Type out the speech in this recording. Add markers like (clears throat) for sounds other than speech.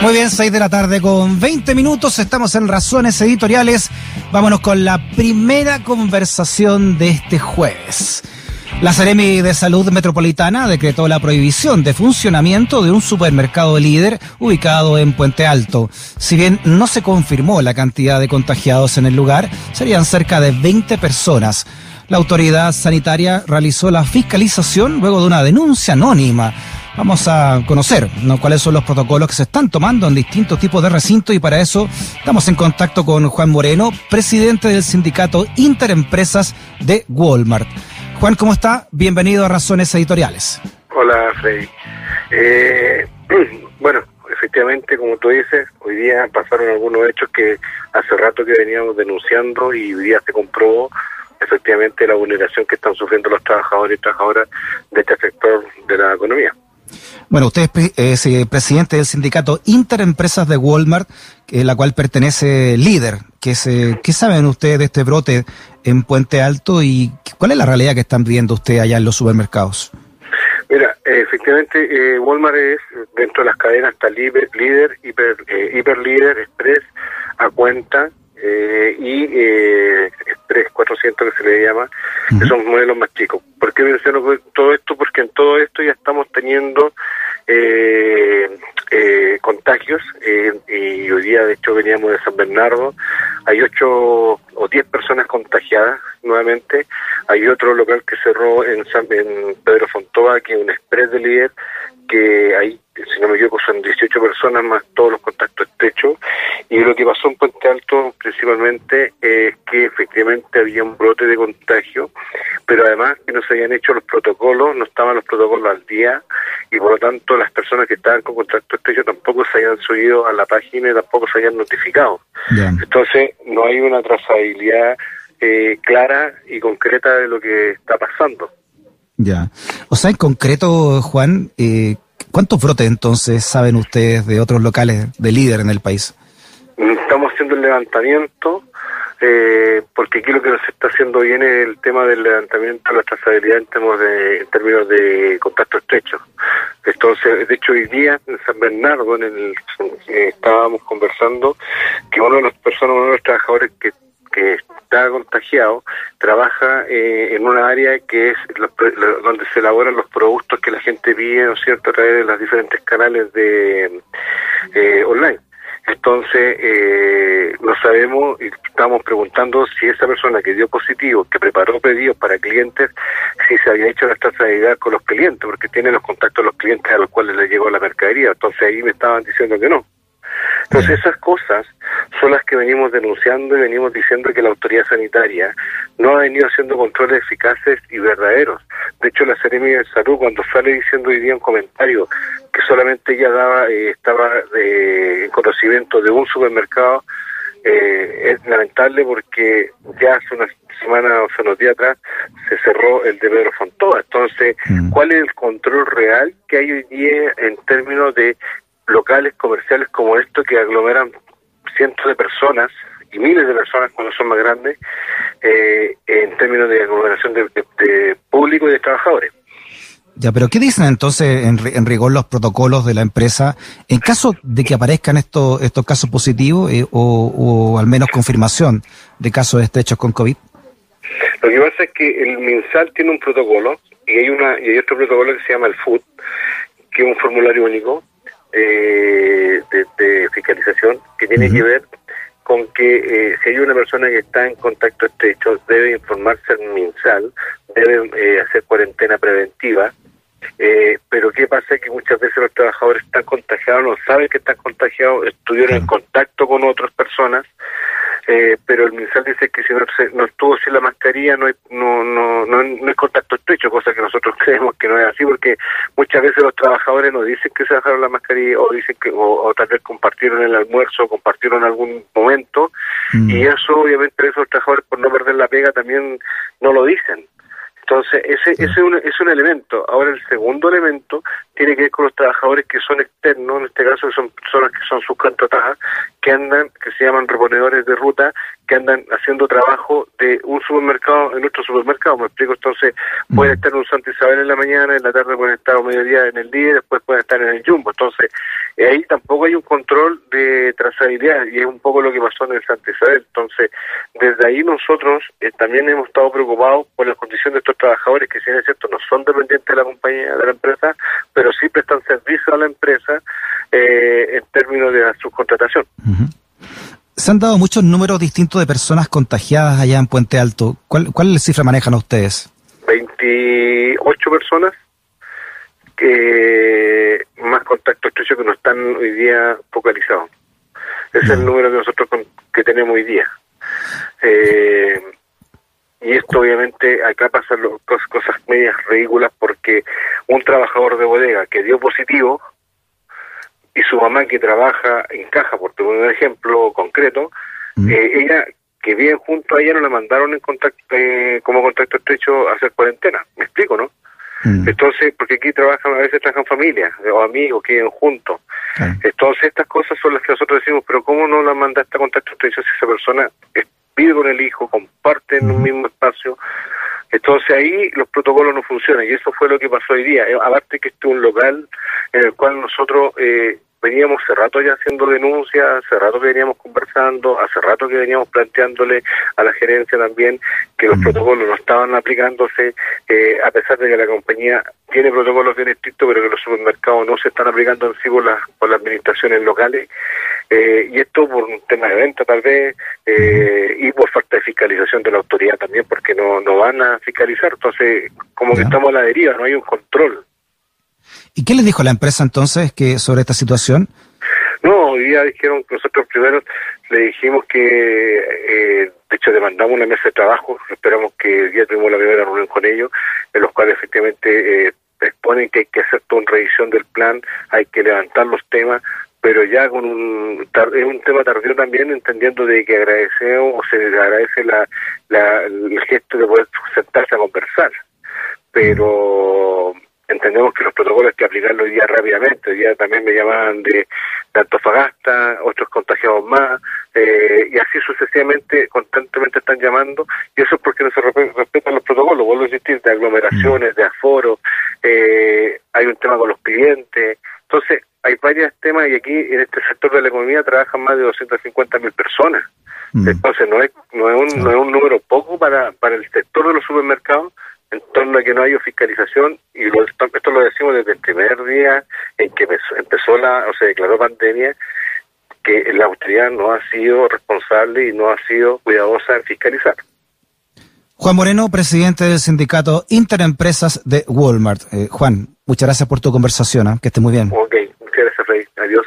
Muy bien, 6 de la tarde con 20 minutos, estamos en Razones Editoriales. Vámonos con la primera conversación de este jueves. La Seremi de Salud Metropolitana decretó la prohibición de funcionamiento de un supermercado líder ubicado en Puente Alto. Si bien no se confirmó la cantidad de contagiados en el lugar, serían cerca de 20 personas. La autoridad sanitaria realizó la fiscalización luego de una denuncia anónima Vamos a conocer cuáles son los protocolos que se están tomando en distintos tipos de recintos y para eso estamos en contacto con Juan Moreno, presidente del sindicato Interempresas de Walmart. Juan, ¿cómo está? Bienvenido a Razones Editoriales. Hola, Freddy. Eh, (clears throat) bueno, efectivamente, como tú dices, hoy día pasaron algunos hechos que hace rato que veníamos denunciando y hoy día se comprobó efectivamente la vulneración que están sufriendo los trabajadores y trabajadoras de este sector de la economía. Bueno, usted es, eh, presidente del sindicato Interempresas de Walmart, la cual pertenece líder. ¿Qué, eh, ¿Qué saben ustedes de este brote en Puente Alto y cuál es la realidad que están viendo ustedes allá en los supermercados? Mira, efectivamente, eh, Walmart es dentro de las cadenas está líder, hiper, hiper líder, express, a cuenta y Express 400 que se le llama, que son modelos más chicos. ¿Por qué menciono todo esto? Porque en todo esto ya estamos teniendo eh, eh, contagios eh, y hoy día de hecho veníamos de San Bernardo, hay ocho o diez personas contagiadas nuevamente, hay otro local que cerró en, San, en Pedro Fontoa, que es un express de líder, que ahí, si no me equivoco, son 18 personas más todos los contactos estrechos. Y lo que pasó en Puente Alto principalmente es que efectivamente había un brote de contagio, pero además que no se habían hecho los protocolos, no estaban los protocolos al día, y por lo tanto las personas que estaban con contacto estrecho tampoco se habían subido a la página y tampoco se habían notificado. Entonces, no hay una trazabilidad eh, clara y concreta de lo que está pasando. Ya. O sea, en concreto, Juan, eh, ¿cuántos brotes entonces saben ustedes de otros locales de líder en el país? Estamos haciendo el levantamiento, eh, porque aquí lo que nos está haciendo bien es el tema del levantamiento de la trazabilidad en términos de, en términos de contacto estrecho. Entonces, de hecho, hoy día en San Bernardo, en el, eh, estábamos conversando que uno de los personas, uno de los trabajadores que que está contagiado trabaja eh, en una área que es donde se elaboran los productos que la gente pide, ¿no es cierto?, a través de los diferentes canales de eh, online. Entonces, eh, no sabemos y estamos preguntando si esa persona que dio positivo, que preparó pedidos para clientes, si se había hecho la trazabilidad con los clientes, porque tiene los contactos de los clientes a los cuales le llegó la mercadería. Entonces ahí me estaban diciendo que no. Entonces esas cosas son las que venimos denunciando y venimos diciendo que la autoridad sanitaria no ha venido haciendo controles eficaces y verdaderos. De hecho, la Seremi de Salud, cuando sale diciendo hoy día un comentario que solamente ella daba, eh, estaba eh, en conocimiento de un supermercado, eh, es lamentable porque ya hace unas semanas o hace unos días atrás se cerró el de Pedro Fontoa. Entonces, mm. ¿cuál es el control real que hay hoy día en términos de locales comerciales como estos que aglomeran cientos de personas y miles de personas cuando son más grandes eh, en términos de aglomeración de, público y de trabajadores. Ya, pero ¿qué dicen entonces en, rigor los protocolos de la empresa en caso de que aparezcan estos estos casos positivos eh, o, o, al menos confirmación de casos estrechos con COVID? Lo que pasa es que el MinSal tiene un protocolo y hay una y hay otro protocolo que se llama el FUD, que es un formulario único eh, de, fiscalización que tiene que ver con que eh, si hay una persona que está en contacto estrecho, debe informarse al MinSal, debe eh, hacer cuarentena preventiva. Eh, pero ¿qué pasa? Que muchas veces los trabajadores están contagiados, no saben que están contagiados, estuvieron en contacto con otras personas eh, pero el MinSal dice que si no, no estuvo sin la mascarilla no hay, no, no, no, no hay contacto estrecho, cosa que nosotros (laughs) creemos que no es así, porque muchas veces los trabajadores nos dicen que se dejaron la mascarilla o dicen que o, tal vez compartieron el almuerzo, compartieron algún momento, mm. y eso obviamente esos trabajadores por no perder la pega también no lo dicen. Entonces, ese, ese es, un, es un elemento. Ahora, el segundo elemento tiene que ver con los trabajadores que son externos, en este caso son personas que son subcontratadas, que andan, que se llaman reponedores de ruta, que andan haciendo trabajo de un supermercado en otro supermercado. Me explico, entonces pueden estar en un Santa Isabel en la mañana, en la tarde pueden estar a mediodía en el día, después pueden estar en el Jumbo. Entonces, ahí tampoco hay un control de trazabilidad y es un poco lo que pasó en el Santa Isabel. Entonces, desde ahí nosotros eh, también hemos estado preocupados por las condiciones de estos trabajadores que, si es cierto, no son dependientes de la compañía, de la empresa, pero sí prestan servicio a la empresa eh, en términos de la subcontratación. Se han dado muchos números distintos de personas contagiadas allá en Puente Alto. ¿Cuál, cuál cifra manejan ustedes? 28 personas que más contacto estrecho que no están hoy día focalizados. Ese es el número que nosotros que tenemos hoy día. Eh, y esto obviamente acá pasan cosas medias ridículas porque un trabajador de bodega que dio positivo y su mamá que trabaja en caja, por poner un ejemplo concreto, eh, ella que vive junto a ella no la mandaron en contacto eh, como contacto estrecho a hacer cuarentena. ¿Me explico, no? Mm. Entonces, porque aquí trabajan, a veces trabajan familias o amigos que viven juntos. Entonces, estas cosas son las que nosotros decimos, pero ¿cómo no la mandaste a contacto estrecho si esa persona vive con el hijo, comparte en un mismo espacio? Entonces ahí los protocolos no funcionan y eso fue lo que pasó hoy día. Eh, aparte que este es un local en el cual nosotros eh, veníamos hace rato ya haciendo denuncias, hace rato que veníamos conversando, hace rato que veníamos planteándole a la gerencia también que los protocolos no estaban aplicándose, eh, a pesar de que la compañía tiene protocolos bien estrictos, pero que los supermercados no se están aplicando en sí por, las por las administraciones locales, eh, y esto por un tema de venta tal vez, eh, y por falta de fiscalización de la autoridad también, porque no, no van a fiscalizar, entonces como que estamos a la deriva, no hay un control. ¿Y qué les dijo la empresa entonces que sobre esta situación? No, hoy día dijeron que nosotros primero le dijimos que, eh, de hecho, demandamos una mesa de trabajo, esperamos que el día tuvimos la primera reunión con ellos, en los cuales efectivamente eh, exponen que hay que hacer toda una revisión del plan, hay que levantar los temas, pero ya con un, es un tema tardío también, entendiendo de que agradecemos o se agradece la, la, el gesto de poder sentarse a conversar, pero entendemos que los protocolos hay que aplicarlos hoy día rápidamente. Hoy día también me llamaban de, Antofagasta, otros contagiados más, eh, y así sucesivamente, constantemente están llamando, y eso es porque no se respetan los protocolos, vuelvo a insistir, de aglomeraciones, de aforo, eh, hay un tema con los clientes. Entonces, hay varios temas y aquí en este sector de la economía trabajan más de 250 mil personas. Mm. Entonces, no es, no, es un, no es un número poco para, para el sector de los supermercados, en torno a que no haya fiscalización y esto lo decimos desde el primer día en que empezó la o se declaró pandemia que la autoridad no ha sido responsable y no ha sido cuidadosa en fiscalizar. Juan Moreno, presidente del sindicato Interempresas de Walmart. Eh, Juan, muchas gracias por tu conversación, ¿eh? que esté muy bien. Ok, muchas gracias, Rey. Adiós.